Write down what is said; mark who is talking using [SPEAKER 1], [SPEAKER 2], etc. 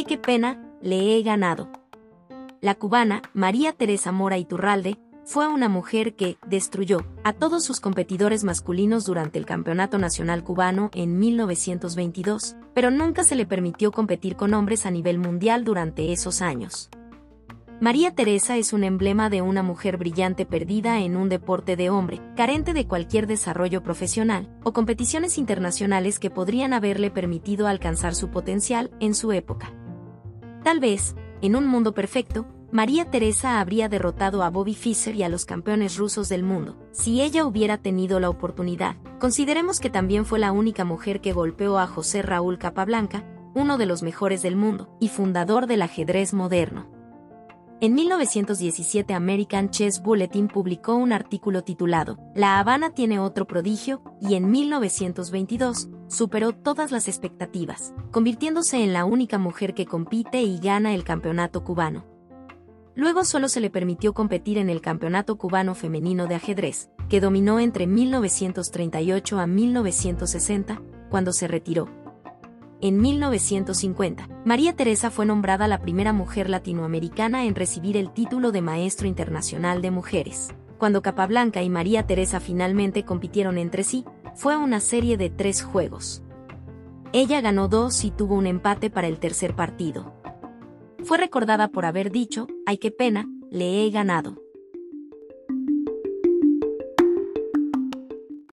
[SPEAKER 1] ¡Ay qué pena! Le he ganado. La cubana, María Teresa Mora Iturralde, fue una mujer que destruyó a todos sus competidores masculinos durante el Campeonato Nacional Cubano en 1922, pero nunca se le permitió competir con hombres a nivel mundial durante esos años. María Teresa es un emblema de una mujer brillante perdida en un deporte de hombre, carente de cualquier desarrollo profesional o competiciones internacionales que podrían haberle permitido alcanzar su potencial en su época. Tal vez, en un mundo perfecto, María Teresa habría derrotado a Bobby Fischer y a los campeones rusos del mundo, si ella hubiera tenido la oportunidad. Consideremos que también fue la única mujer que golpeó a José Raúl Capablanca, uno de los mejores del mundo, y fundador del ajedrez moderno. En 1917 American Chess Bulletin publicó un artículo titulado La Habana tiene otro prodigio, y en 1922 superó todas las expectativas, convirtiéndose en la única mujer que compite y gana el campeonato cubano. Luego solo se le permitió competir en el Campeonato Cubano Femenino de Ajedrez, que dominó entre 1938 a 1960, cuando se retiró, en 1950, María Teresa fue nombrada la primera mujer latinoamericana en recibir el título de Maestro Internacional de Mujeres. Cuando Capablanca y María Teresa finalmente compitieron entre sí, fue una serie de tres juegos. Ella ganó dos y tuvo un empate para el tercer partido. Fue recordada por haber dicho, ay qué pena, le he ganado.